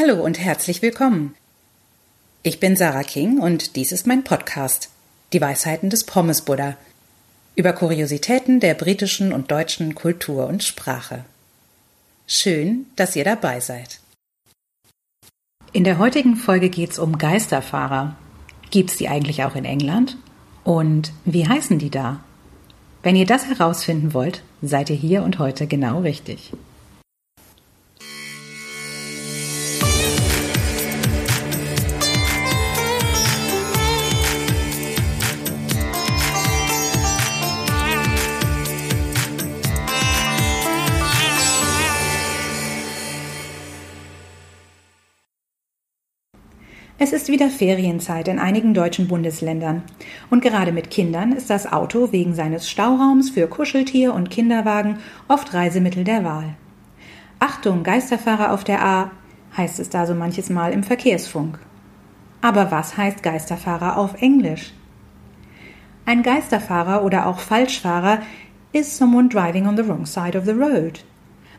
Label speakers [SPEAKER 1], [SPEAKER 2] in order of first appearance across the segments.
[SPEAKER 1] Hallo und herzlich willkommen. Ich bin Sarah King und dies ist mein Podcast, Die Weisheiten des Pommes Buddha, über Kuriositäten der britischen und deutschen Kultur und Sprache. Schön, dass ihr dabei seid. In der heutigen Folge geht's um Geisterfahrer. Gibt's die eigentlich auch in England? Und wie heißen die da? Wenn ihr das herausfinden wollt, seid ihr hier und heute genau richtig. Es ist wieder Ferienzeit in einigen deutschen Bundesländern. Und gerade mit Kindern ist das Auto wegen seines Stauraums für Kuscheltier und Kinderwagen oft Reisemittel der Wahl. Achtung, Geisterfahrer auf der A, heißt es da so manches Mal im Verkehrsfunk. Aber was heißt Geisterfahrer auf Englisch? Ein Geisterfahrer oder auch Falschfahrer is someone driving on the wrong side of the road.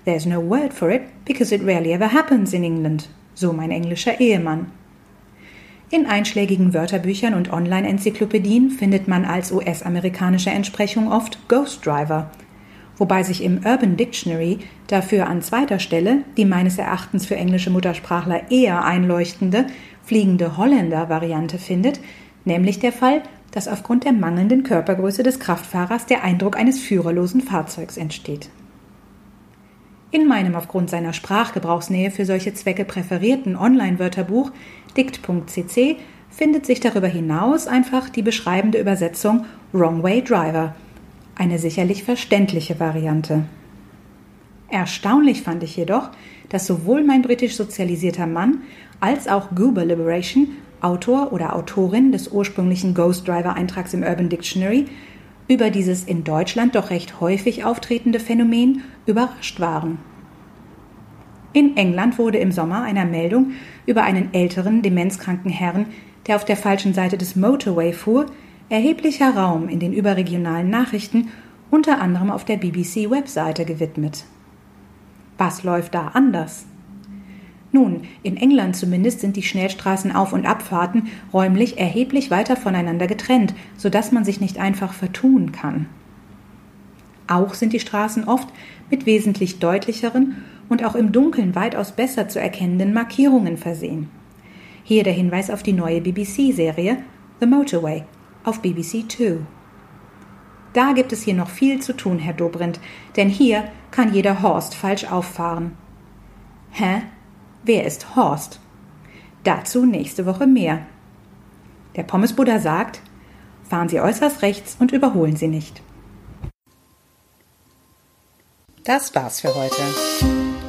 [SPEAKER 1] There's no word for it because it rarely ever happens in England, so mein englischer Ehemann. In einschlägigen Wörterbüchern und Online-Enzyklopädien findet man als US-amerikanische Entsprechung oft Ghost Driver, wobei sich im Urban Dictionary dafür an zweiter Stelle die meines Erachtens für englische Muttersprachler eher einleuchtende fliegende Holländer-Variante findet, nämlich der Fall, dass aufgrund der mangelnden Körpergröße des Kraftfahrers der Eindruck eines führerlosen Fahrzeugs entsteht. In meinem aufgrund seiner Sprachgebrauchsnähe für solche Zwecke präferierten Online-Wörterbuch dict.cc findet sich darüber hinaus einfach die beschreibende Übersetzung Wrong Way Driver, eine sicherlich verständliche Variante. Erstaunlich fand ich jedoch, dass sowohl mein britisch sozialisierter Mann als auch Goober Liberation, Autor oder Autorin des ursprünglichen Ghost Driver Eintrags im Urban Dictionary, über dieses in Deutschland doch recht häufig auftretende Phänomen überrascht waren. In England wurde im Sommer einer Meldung über einen älteren, demenzkranken Herrn, der auf der falschen Seite des Motorway fuhr, erheblicher Raum in den überregionalen Nachrichten, unter anderem auf der BBC-Webseite gewidmet. Was läuft da anders? Nun, in England zumindest sind die Schnellstraßenauf- und Abfahrten räumlich erheblich weiter voneinander getrennt, sodass man sich nicht einfach vertun kann. Auch sind die Straßen oft mit wesentlich deutlicheren und auch im Dunkeln weitaus besser zu erkennenden Markierungen versehen. Hier der Hinweis auf die neue BBC-Serie The Motorway auf BBC Two. Da gibt es hier noch viel zu tun, Herr Dobrindt, denn hier kann jeder Horst falsch auffahren. Hä? Wer ist Horst? Dazu nächste Woche mehr. Der Pommesbuddha sagt, fahren Sie äußerst rechts und überholen Sie nicht. Das war's für heute.